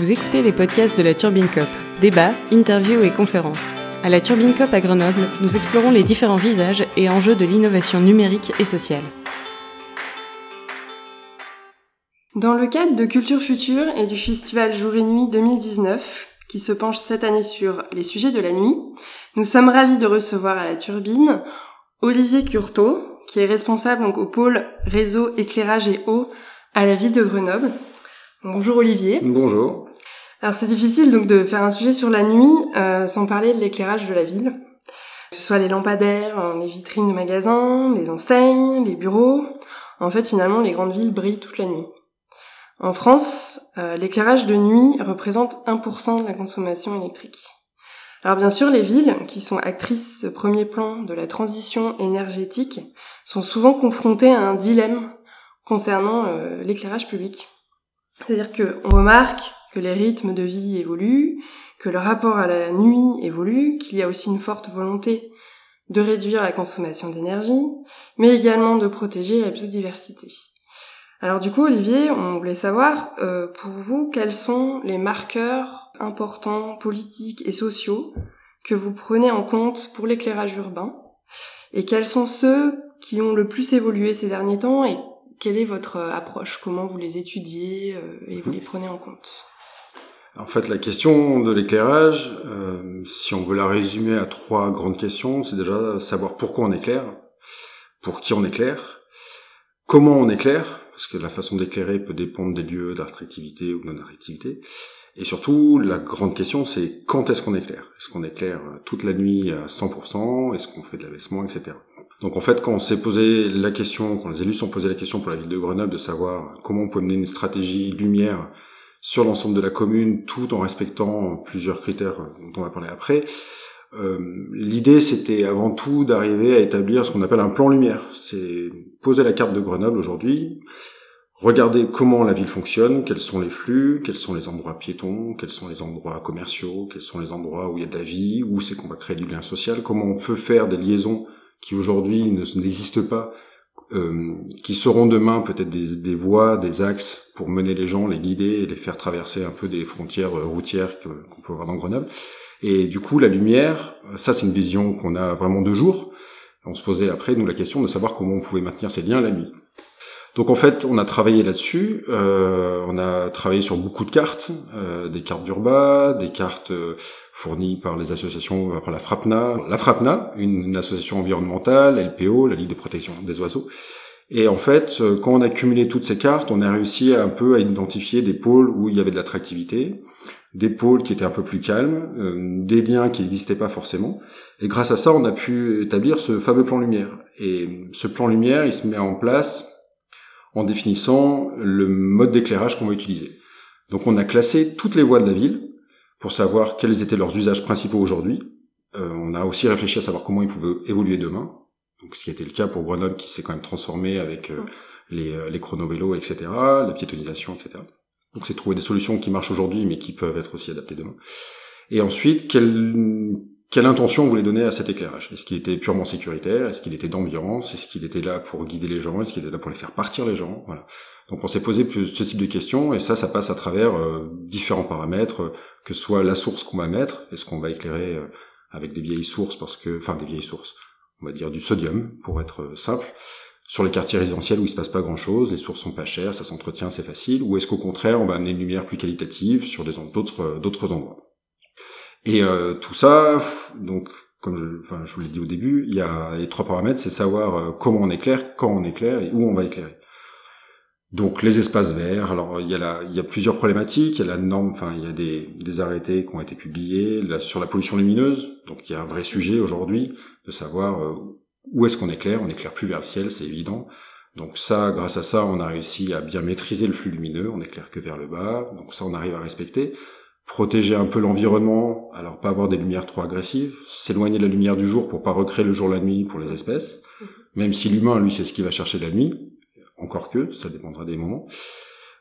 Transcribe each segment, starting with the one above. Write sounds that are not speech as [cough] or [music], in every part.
Vous écoutez les podcasts de la Turbine Cop. Débats, interviews et conférences. À la Turbine Cop à Grenoble, nous explorons les différents visages et enjeux de l'innovation numérique et sociale. Dans le cadre de Culture Future et du festival Jour et Nuit 2019, qui se penche cette année sur les sujets de la nuit, nous sommes ravis de recevoir à la Turbine Olivier Curto, qui est responsable donc au pôle réseau éclairage et eau à la ville de Grenoble. Bonjour Olivier. Bonjour. Alors c'est difficile donc de faire un sujet sur la nuit euh, sans parler de l'éclairage de la ville. Que ce soit les lampadaires, euh, les vitrines de magasins, les enseignes, les bureaux. En fait finalement les grandes villes brillent toute la nuit. En France, euh, l'éclairage de nuit représente 1% de la consommation électrique. Alors bien sûr, les villes, qui sont actrices de premier plan de la transition énergétique, sont souvent confrontées à un dilemme concernant l'éclairage public. C'est-à-dire qu'on remarque que les rythmes de vie évoluent, que le rapport à la nuit évolue, qu'il y a aussi une forte volonté de réduire la consommation d'énergie, mais également de protéger la biodiversité. Alors du coup, Olivier, on voulait savoir, euh, pour vous, quels sont les marqueurs importants, politiques et sociaux que vous prenez en compte pour l'éclairage urbain, et quels sont ceux qui ont le plus évolué ces derniers temps et quelle est votre approche? Comment vous les étudiez euh, et vous les prenez en compte? En fait, la question de l'éclairage, euh, si on veut la résumer à trois grandes questions, c'est déjà savoir pourquoi on éclaire, pour qui on éclaire, comment on éclaire, parce que la façon d'éclairer peut dépendre des lieux d'attractivité ou de non-attractivité, et surtout, la grande question, c'est quand est-ce qu'on éclaire? Est-ce qu'on éclaire toute la nuit à 100% Est-ce qu'on fait de l'abaissement, etc. Donc en fait, quand on s'est posé la question, quand les élus sont posé la question pour la ville de Grenoble de savoir comment on peut mener une stratégie lumière sur l'ensemble de la commune tout en respectant plusieurs critères dont on va parler après, euh, l'idée c'était avant tout d'arriver à établir ce qu'on appelle un plan lumière. C'est poser la carte de Grenoble aujourd'hui, regarder comment la ville fonctionne, quels sont les flux, quels sont les endroits piétons, quels sont les endroits commerciaux, quels sont les endroits où il y a de la vie, où c'est qu'on va créer du lien social, comment on peut faire des liaisons qui aujourd'hui n'existent pas, euh, qui seront demain peut-être des, des, voies, des axes pour mener les gens, les guider et les faire traverser un peu des frontières euh, routières qu'on peut avoir dans Grenoble. Et du coup, la lumière, ça c'est une vision qu'on a vraiment de jour. On se posait après, nous, la question de savoir comment on pouvait maintenir ces liens la nuit. Donc en fait, on a travaillé là-dessus. Euh, on a travaillé sur beaucoup de cartes, euh, des cartes d'Urba, des cartes euh, fournies par les associations, par la FRAPNA, la FRAPNA, une, association environnementale, LPO, la Ligue de protection des oiseaux. Et en fait, quand on a cumulé toutes ces cartes, on a réussi un peu à identifier des pôles où il y avait de l'attractivité, des pôles qui étaient un peu plus calmes, des liens qui n'existaient pas forcément. Et grâce à ça, on a pu établir ce fameux plan lumière. Et ce plan lumière, il se met en place en définissant le mode d'éclairage qu'on va utiliser. Donc on a classé toutes les voies de la ville pour savoir quels étaient leurs usages principaux aujourd'hui. Euh, on a aussi réfléchi à savoir comment ils pouvaient évoluer demain. Donc ce qui était le cas pour Grenoble qui s'est quand même transformé avec euh, les, euh, les chronovélos, etc., la piétonisation, etc. Donc c'est trouver des solutions qui marchent aujourd'hui mais qui peuvent être aussi adaptées demain. Et ensuite, quel, quelle intention on voulait donner à cet éclairage? Est-ce qu'il était purement sécuritaire? Est-ce qu'il était d'ambiance? Est-ce qu'il était là pour guider les gens? Est-ce qu'il était là pour les faire partir les gens? Voilà. Donc on s'est posé ce type de questions et ça, ça passe à travers euh, différents paramètres, que ce soit la source qu'on va mettre, est-ce qu'on va éclairer euh, avec des vieilles sources parce que, enfin des vieilles sources, on va dire du sodium pour être euh, simple. Sur les quartiers résidentiels où il se passe pas grand chose, les sources sont pas chères, ça s'entretient, c'est facile. Ou est-ce qu'au contraire, on va amener une lumière plus qualitative sur d'autres endroits? Et euh, tout ça, donc comme je, enfin, je vous l'ai dit au début, il y a les trois paramètres, c'est savoir euh, comment on éclaire, quand on éclaire et où on va éclairer. Donc les espaces verts, alors il y a la, il y a plusieurs problématiques, il y a la norme, enfin il y a des, des arrêtés qui ont été publiés sur la pollution lumineuse, donc il y a un vrai sujet aujourd'hui de savoir euh, où est-ce qu'on éclaire, on éclaire plus vers le ciel, c'est évident. Donc ça, grâce à ça, on a réussi à bien maîtriser le flux lumineux, on éclaire que vers le bas, donc ça on arrive à respecter protéger un peu l'environnement, alors pas avoir des lumières trop agressives, s'éloigner de la lumière du jour pour pas recréer le jour la nuit pour les espèces, mhm. même si l'humain lui c'est ce qu'il va chercher la nuit, encore que ça dépendra des moments.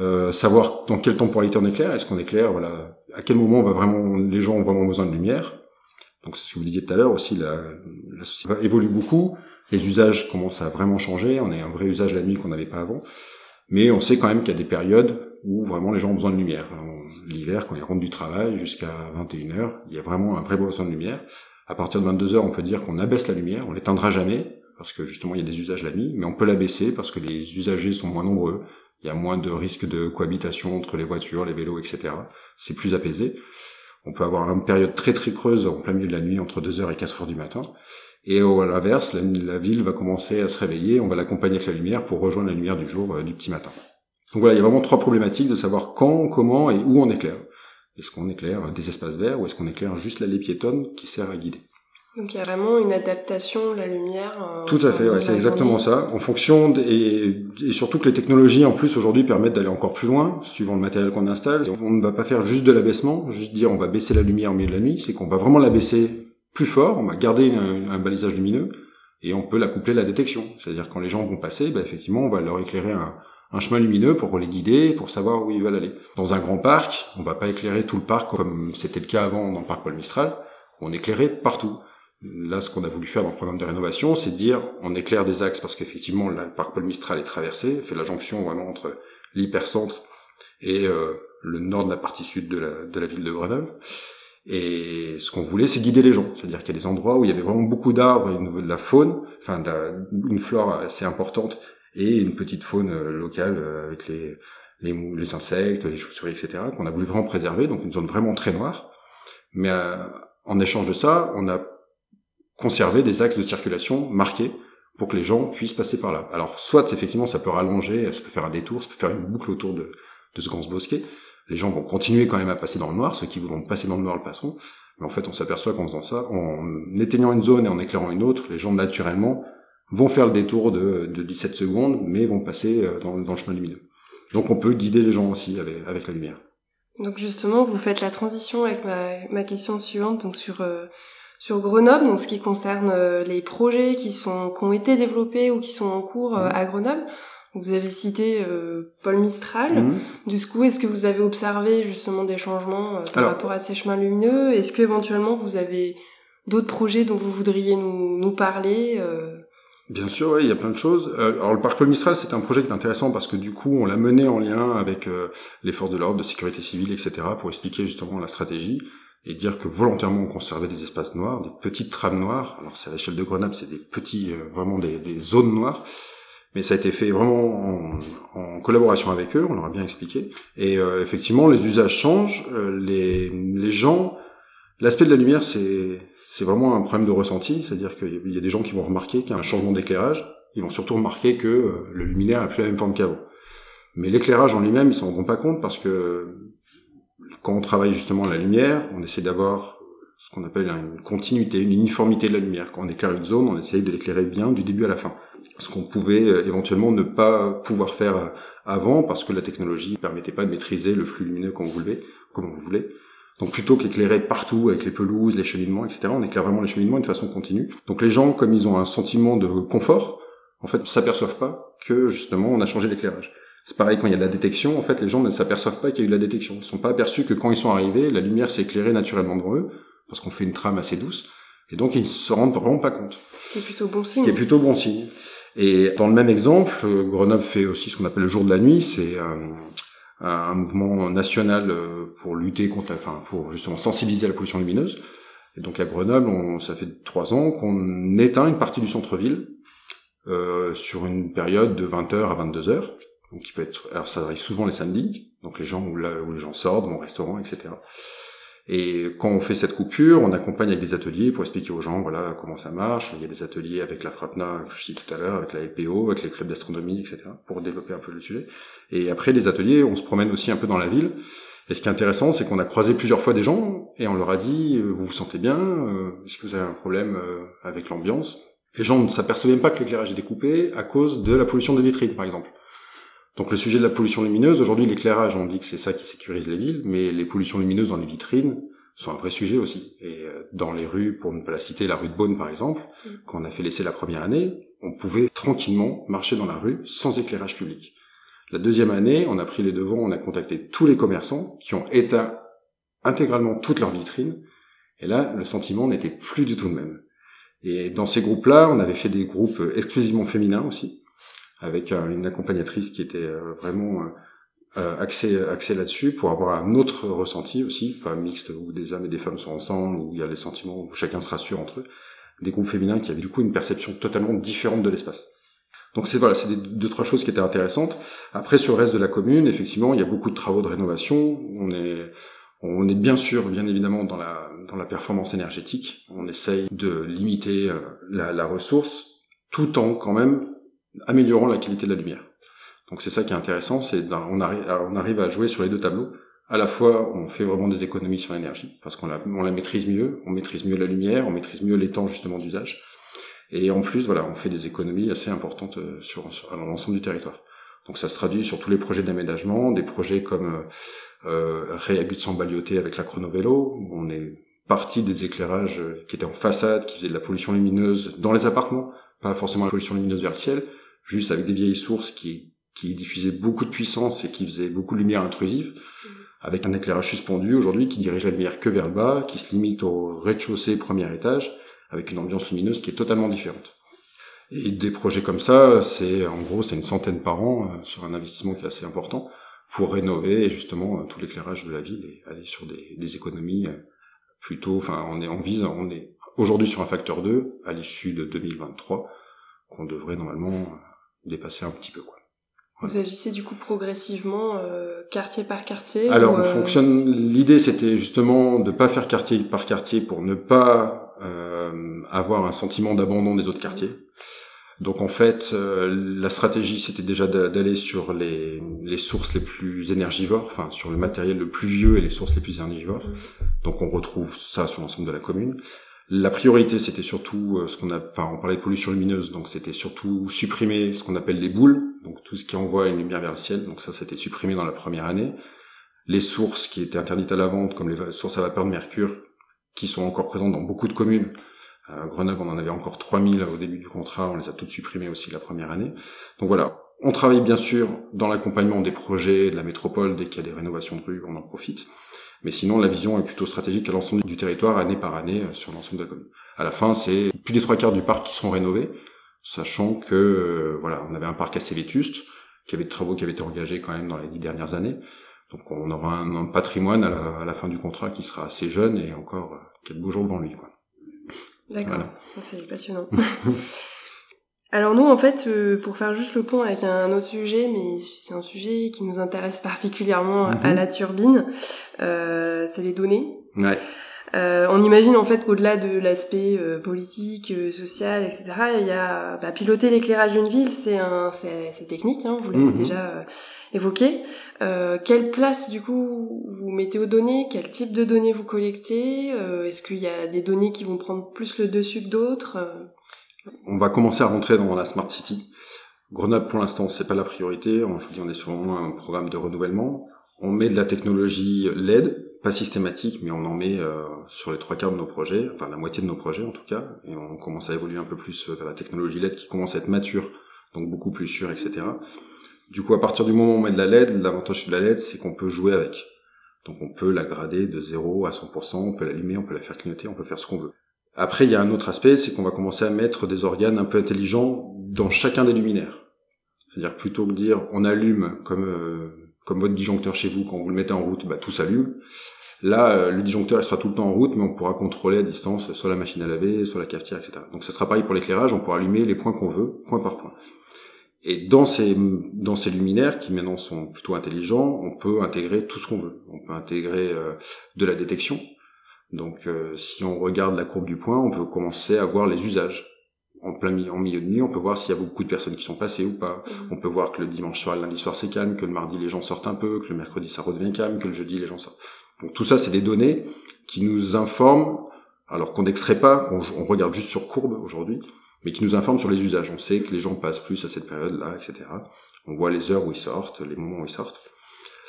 Euh, savoir dans quelle temporalité on éclaire, est-ce qu'on éclaire, voilà, à quel moment on va vraiment, les gens ont vraiment besoin de lumière. Donc c'est ce que vous disiez tout à l'heure aussi, la, la société évolue beaucoup, les usages commencent à vraiment changer, on a un vrai usage la nuit qu'on n'avait pas avant. Mais on sait quand même qu'il y a des périodes où vraiment les gens ont besoin de lumière. L'hiver, quand ils rentrent du travail jusqu'à 21h, il y a vraiment un vrai besoin de lumière. À partir de 22h, on peut dire qu'on abaisse la lumière, on l'éteindra jamais, parce que justement il y a des usages la nuit, mais on peut l'abaisser parce que les usagers sont moins nombreux, il y a moins de risques de cohabitation entre les voitures, les vélos, etc. C'est plus apaisé. On peut avoir une période très très creuse en plein milieu de la nuit, entre 2h et 4h du matin. Et à l'inverse, la, ville va commencer à se réveiller, on va l'accompagner avec la lumière pour rejoindre la lumière du jour euh, du petit matin. Donc voilà, il y a vraiment trois problématiques de savoir quand, comment et où on éclaire. Est-ce qu'on éclaire des espaces verts ou est-ce qu'on éclaire juste l'allée piétonne qui sert à guider? Donc il y a vraiment une adaptation de la lumière. Euh, Tout à fait, ouais, c'est exactement ça. En fonction et, et, surtout que les technologies en plus aujourd'hui permettent d'aller encore plus loin, suivant le matériel qu'on installe. On ne va pas faire juste de l'abaissement, juste dire on va baisser la lumière au milieu de la nuit, c'est qu'on va vraiment la baisser plus fort, on va garder un balisage lumineux et on peut la coupler à la détection. C'est-à-dire quand les gens vont passer, bah, effectivement on va leur éclairer un, un chemin lumineux pour les guider, pour savoir où ils veulent aller. Dans un grand parc, on va pas éclairer tout le parc comme c'était le cas avant dans le parc Paul Mistral, on éclairait partout. Là, ce qu'on a voulu faire dans le programme de rénovation, c'est dire on éclaire des axes parce qu'effectivement, le parc Paul Mistral est traversé, fait la jonction vraiment entre l'hypercentre et euh, le nord de la partie sud de la, ville de Grenoble. Et ce qu'on voulait, c'est guider les gens. C'est-à-dire qu'il y a des endroits où il y avait vraiment beaucoup d'arbres et de la faune, enfin une flore assez importante et une petite faune euh, locale euh, avec les, les, les insectes, les chauves-souris, etc. qu'on a voulu vraiment préserver, donc une zone vraiment très noire. Mais en échange de ça, on a conserver des axes de circulation marqués pour que les gens puissent passer par là. Alors, soit effectivement, ça peut rallonger, ça peut faire un détour, ça peut faire une boucle autour de, de ce grand bosquet. Les gens vont continuer quand même à passer dans le noir, ceux qui voudront passer dans le noir le passeront. Mais en fait, on s'aperçoit qu'en faisant ça, en éteignant une zone et en éclairant une autre, les gens naturellement vont faire le détour de, de 17 secondes, mais vont passer euh, dans, dans, le chemin lumineux. Donc on peut guider les gens aussi avec, avec la lumière. Donc justement, vous faites la transition avec ma, ma question suivante, donc sur euh, sur Grenoble, donc ce qui concerne euh, les projets qui sont qui ont été développés ou qui sont en cours euh, mmh. à Grenoble. Vous avez cité euh, Paul Mistral. Mmh. Du coup, est-ce que vous avez observé justement des changements par rapport à ces chemins lumineux? Est-ce que éventuellement vous avez d'autres projets dont vous voudriez nous, nous parler Bien sûr, oui, il y a plein de choses. alors le parc Mistral, c'est un projet qui est intéressant parce que du coup, on l'a mené en lien avec les forces de l'ordre, de sécurité civile, etc., pour expliquer justement la stratégie et dire que volontairement on conservait des espaces noirs, des petites trames noires. Alors c'est à l'échelle de Grenoble, c'est des petits, euh, vraiment des, zones noires. Mais ça a été fait vraiment en, collaboration avec eux, on leur a bien expliqué. Et euh, effectivement, les usages changent. Euh, les gens, l'aspect de la lumière, c'est c'est vraiment un problème de ressenti, c'est-à-dire qu'il y a des gens qui vont remarquer qu'il y a un changement d'éclairage. Ils vont surtout remarquer que le luminaire a plus la même forme qu'avant. Mais l'éclairage en lui-même, ils s'en rendront pas compte parce que quand on travaille justement la lumière, on essaie d'avoir ce qu'on appelle une continuité, une uniformité de la lumière. Quand on éclaire une zone, on essaye de l'éclairer bien du début à la fin. Ce qu'on pouvait euh, éventuellement ne pas pouvoir faire euh, avant parce que la technologie ne permettait pas de maîtriser le flux lumineux qu'on voulait, comme on voulait. Donc plutôt qu'éclairer partout avec les pelouses, les cheminements, etc., on éclaire vraiment les cheminements de façon continue. Donc les gens, comme ils ont un sentiment de confort, en fait, s'aperçoivent pas que justement on a changé l'éclairage. C'est pareil quand il y a de la détection, en fait, les gens ne s'aperçoivent pas qu'il y a eu de la détection. Ils sont pas aperçus que quand ils sont arrivés, la lumière s'est éclairée naturellement devant eux, parce qu'on fait une trame assez douce, et donc ils se rendent vraiment pas compte. Ce qui est plutôt bon signe. Ce qui est plutôt bon signe. Et dans le même exemple, euh, Grenoble fait aussi ce qu'on appelle le jour de la nuit, c'est un, mouvement national euh, pour lutter contre, enfin, pour justement sensibiliser à la pollution lumineuse. Et donc à Grenoble, on, ça fait trois ans qu'on éteint une partie du centre-ville euh, sur une période de 20h à 22h donc qui peut être, alors ça arrive souvent les samedis, donc les gens où, là, où les gens sortent, vont au restaurant, etc. Et quand on fait cette coupure, on accompagne avec des ateliers pour expliquer aux gens, voilà, comment ça marche. Il y a des ateliers avec la FRAPNA, que je cite tout à l'heure, avec la LPO, avec les clubs d'astronomie, etc., pour développer un peu le sujet. Et après les ateliers, on se promène aussi un peu dans la ville. Et ce qui est intéressant, c'est qu'on a croisé plusieurs fois des gens et on leur a dit, euh, vous vous sentez bien euh, Est-ce que vous avez un problème euh, avec l'ambiance? Les gens ne s'apercevaient même pas que l'éclairage était coupé à cause de la pollution de vitrines, par exemple. Donc le sujet de la pollution lumineuse, aujourd'hui l'éclairage, on dit que c'est ça qui sécurise les villes, mais les pollutions lumineuses dans les vitrines sont un vrai sujet aussi. Et euh, dans les rues, pour ne pas la citer, la rue de Beaune par exemple, mm. quand on a fait l'essai la première année, on pouvait tranquillement marcher dans la rue sans éclairage public. La deuxième année, on a pris les devants, on a contacté tous les commerçants qui ont éteint intégralement toutes leurs vitrines, et là, le sentiment n'était plus du tout le même. Et dans ces groupes-là, on avait fait des groupes exclusivement féminins aussi, avec une accompagnatrice qui était vraiment euh, axé, axé là-dessus pour avoir un autre ressenti aussi, pas mixte où des hommes et des femmes sont ensemble, où il y a les sentiments, où chacun se rassure entre eux, des groupes féminins qui avaient du coup une perception totalement différente de l'espace. Donc c'est voilà, c'est deux trois choses qui étaient intéressantes. Après sur le reste de la commune, effectivement, il y a beaucoup de travaux de rénovation. On est bien sûr, bien évidemment, dans la performance énergétique. On essaye de limiter euh, la ressource, tout en quand même améliorant la qualité de la lumière. Donc c'est ça qui est intéressant, c'est on arrive, on arrive à jouer sur les deux tableaux. À la fois, on fait vraiment des économies sur l'énergie parce qu'on la, on la maîtrise mieux, on maîtrise mieux la lumière, on maîtrise mieux les temps justement d'usage. Et en plus, voilà, on fait des économies assez importantes euh, sur, l'ensemble du territoire. Donc ça se traduit sur tous les projets d'aménagement, des projets comme euh, euh de Sambalioté avec la chronovélo, on est parti des éclairages qui étaient en façade, qui faisaient de la pollution lumineuse dans les appartements, pas forcément la pollution lumineuse vers le ciel, juste avec des vieilles sources qui qui diffusait beaucoup de puissance et qui faisait beaucoup de lumière intrusive, mmh. avec un éclairage suspendu aujourd'hui qui dirige la lumière que vers le bas, qui se limite au rez-de-chaussée, premier étage, avec une ambiance lumineuse qui est totalement différente. Et des projets comme ça, c'est en gros c'est une centaine par an euh, sur un investissement qui est assez important pour rénover justement euh, tout l'éclairage de la ville et aller sur des, des économies euh, plutôt. Enfin, on est en vise, on est aujourd'hui sur un facteur 2 à l'issue de 2023 qu'on devrait normalement dépasser un petit peu quoi. Vous agissez du coup progressivement euh, quartier par quartier Alors, on euh, fonctionne. L'idée, c'était justement de pas faire quartier par quartier pour ne pas euh, avoir un sentiment d'abandon des autres quartiers. Donc en fait, euh, la stratégie, c'était déjà d'aller sur les, les sources les plus énergivores, enfin sur le matériel le plus vieux et les sources les plus énergivores. Mmh. Donc on retrouve ça sur l'ensemble de la commune. La priorité, c'était surtout euh, ce qu'on a, enfin, on parlait de pollution lumineuse, donc c'était surtout supprimer ce qu'on appelle les boules, donc tout ce qui envoie une lumière vers le ciel. Donc ça, c'était supprimé dans la première année. Les sources qui étaient interdites à la vente, comme les sources à vapeur de mercure, qui sont encore présentes dans beaucoup de communes. À Grenoble, on en avait encore 3000 au début du contrat, on les a toutes supprimées aussi la première année. Donc voilà, on travaille bien sûr dans l'accompagnement des projets de la métropole, dès qu'il y a des rénovations de rue, on en profite. Mais sinon, la vision est plutôt stratégique à l'ensemble du territoire, année par année, euh, sur l'ensemble de la commune. À la fin, c'est plus des trois quarts du parc qui seront rénovés, sachant que euh, voilà, on avait un parc assez vétuste, qui avait de travaux qui avaient été engagés quand même dans les dix dernières années. Donc on aura un, patrimoine à la, fin du contrat qui sera assez jeune et encore euh, quelques beaux jours devant lui. Quoi. D'accord, c'est passionnant. [laughs] Alors nous, en fait, euh, pour faire juste le pont avec un autre sujet, mais c'est un sujet qui nous intéresse particulièrement à mhm. la turbine, euh, c'est les données. Ouais. Euh, on imagine en fait qu'au-delà de l'aspect euh, politique, euh, social, etc., il y a bah, piloter l'éclairage d'une ville, c'est un, c'est, technique, hein, vous l'avez mhm. déjà évoqué. quelle place du coup vous mettez aux données? Quel type de données vous collectez? Est-ce qu'il y a des données qui vont prendre plus le dessus que d'autres? On va commencer à rentrer dans la smart city. Grenoble, pour l'instant, c'est pas la priorité. On est sur un programme de renouvellement. On met de la technologie LED, pas systématique, mais on en met euh, sur les trois quarts de nos projets, enfin la moitié de nos projets en tout cas, et on commence à évoluer un peu plus vers la technologie LED qui commence à être mature, donc beaucoup plus sûre, etc. Du coup, à partir du moment où on met de la LED, l'avantage de la LED, c'est qu'on peut jouer avec. Donc on peut la grader de 0 à 100%, on peut l'allumer, on peut la faire clignoter, on peut faire ce qu'on veut. Après, il y a un autre aspect, c'est qu'on va commencer à mettre des organes un peu intelligents dans chacun des luminaires. C'est-à-dire plutôt que dire on allume comme euh, comme votre disjoncteur chez vous quand vous le mettez en route, bah tout s'allume. Là, euh, le disjoncteur sera tout le temps en route, mais on pourra contrôler à distance soit la machine à laver, soit la cafetière, etc. Donc ça sera pareil pour l'éclairage, on pourra allumer les points qu'on veut, point par point. Et dans ces dans ces luminaires qui maintenant sont plutôt intelligents, on peut intégrer tout ce qu'on veut. On peut intégrer euh, de la détection, donc euh, si on regarde la courbe du point, on peut commencer à voir les usages. En plein en milieu de nuit, on peut voir s'il y a beaucoup de personnes qui sont passées ou pas. Mhm. On peut voir que le dimanche soir, le lundi soir c'est calme, que le mardi les gens sortent un peu, que le mercredi ça redevient calme, que le jeudi les gens sortent. Donc tout ça c'est des données qui nous informent, alors qu'on n'extrait pas, qu'on regarde juste sur courbe aujourd'hui, mais qui nous informent sur les usages. On sait que les gens passent plus à cette période-là, etc. On voit les heures où ils sortent, les moments où ils sortent.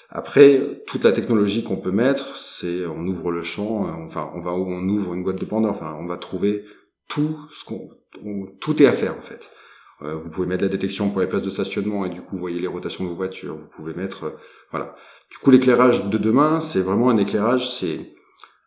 Après, toute la technologie qu'on peut mettre, c'est on ouvre le champ, euh, enfin on va on ouvre une boîte de Pandore, enfin on va trouver tout ce qu'on tout est à faire en fait. Euh, vous pouvez mettre la détection pour les places de stationnement et du coup vous voyez les rotations de vos voitures. Vous pouvez mettre euh, voilà. Du coup l'éclairage de demain, c'est vraiment un éclairage, c'est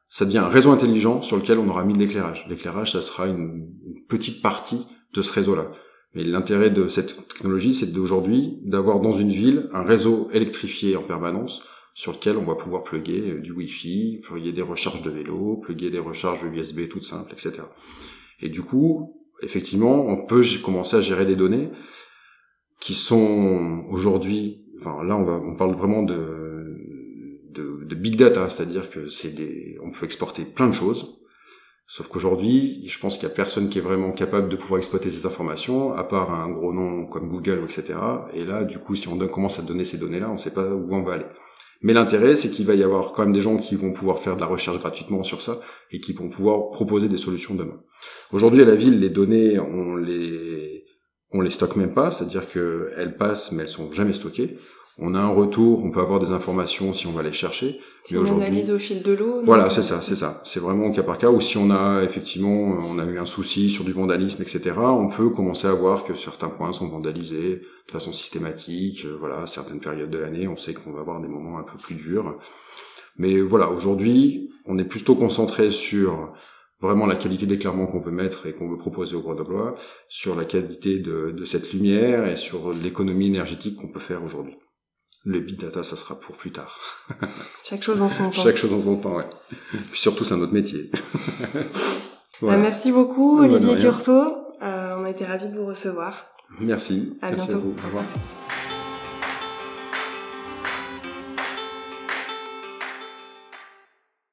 ça devient un réseau intelligent sur lequel on aura mis de l'éclairage. L'éclairage, ça sera une, une petite partie de ce réseau-là. Mais l'intérêt de cette technologie, c'est d'aujourd'hui d'avoir dans une ville un réseau électrifié en permanence sur lequel on va pouvoir plugger euh, du Wi-Fi, plugger des recharges de vélo, plugger des recharges USB toutes simples, etc. Et du coup, effectivement, on peut commencer à gérer des données qui sont aujourd'hui, enfin là on va, on parle vraiment de, de, de big data, c'est-à-dire que c'est des, on peut exporter plein de choses. Sauf qu'aujourd'hui, je pense qu'il y a personne qui est vraiment capable de pouvoir exploiter ces informations, à part un gros nom comme Google, etc. Et là, du coup, si on commence à donner ces données-là, on ne sait pas où on va aller. Mais l'intérêt, c'est qu'il va y avoir quand même des gens qui vont pouvoir faire de la recherche gratuitement sur ça et qui vont pouvoir proposer des solutions demain. Aujourd'hui, à la ville, les données, on les on les stocke même pas, c'est-à-dire qu'elles passent, mais elles sont jamais stockées. On a un retour, on peut avoir des informations si on va les chercher. Si on analyse au fil de l'eau. Voilà, c'est ça, c'est ça. C'est vraiment au cas par cas. Ou si on a effectivement, on a eu un souci sur du vandalisme, etc. On peut commencer à voir que certains points sont vandalisés de façon systématique. Euh, voilà, certaines périodes de l'année, on sait qu'on va avoir des moments un peu plus durs. Mais voilà, aujourd'hui, on est plutôt concentré sur vraiment la qualité d'éclairement qu'on veut mettre et qu'on veut proposer au Grenoblois, sur la qualité de, de cette lumière et sur l'économie énergétique qu'on peut faire aujourd'hui. Le big data, ça sera pour plus tard. [laughs] Chaque chose en son temps. Chaque chose en son temps, ouais. [laughs] surtout, c'est un autre métier. [laughs] Bah, merci beaucoup, Olivier Curto. Euh, on a été ravis de vous recevoir. Merci. À merci bientôt. À vous. Au revoir.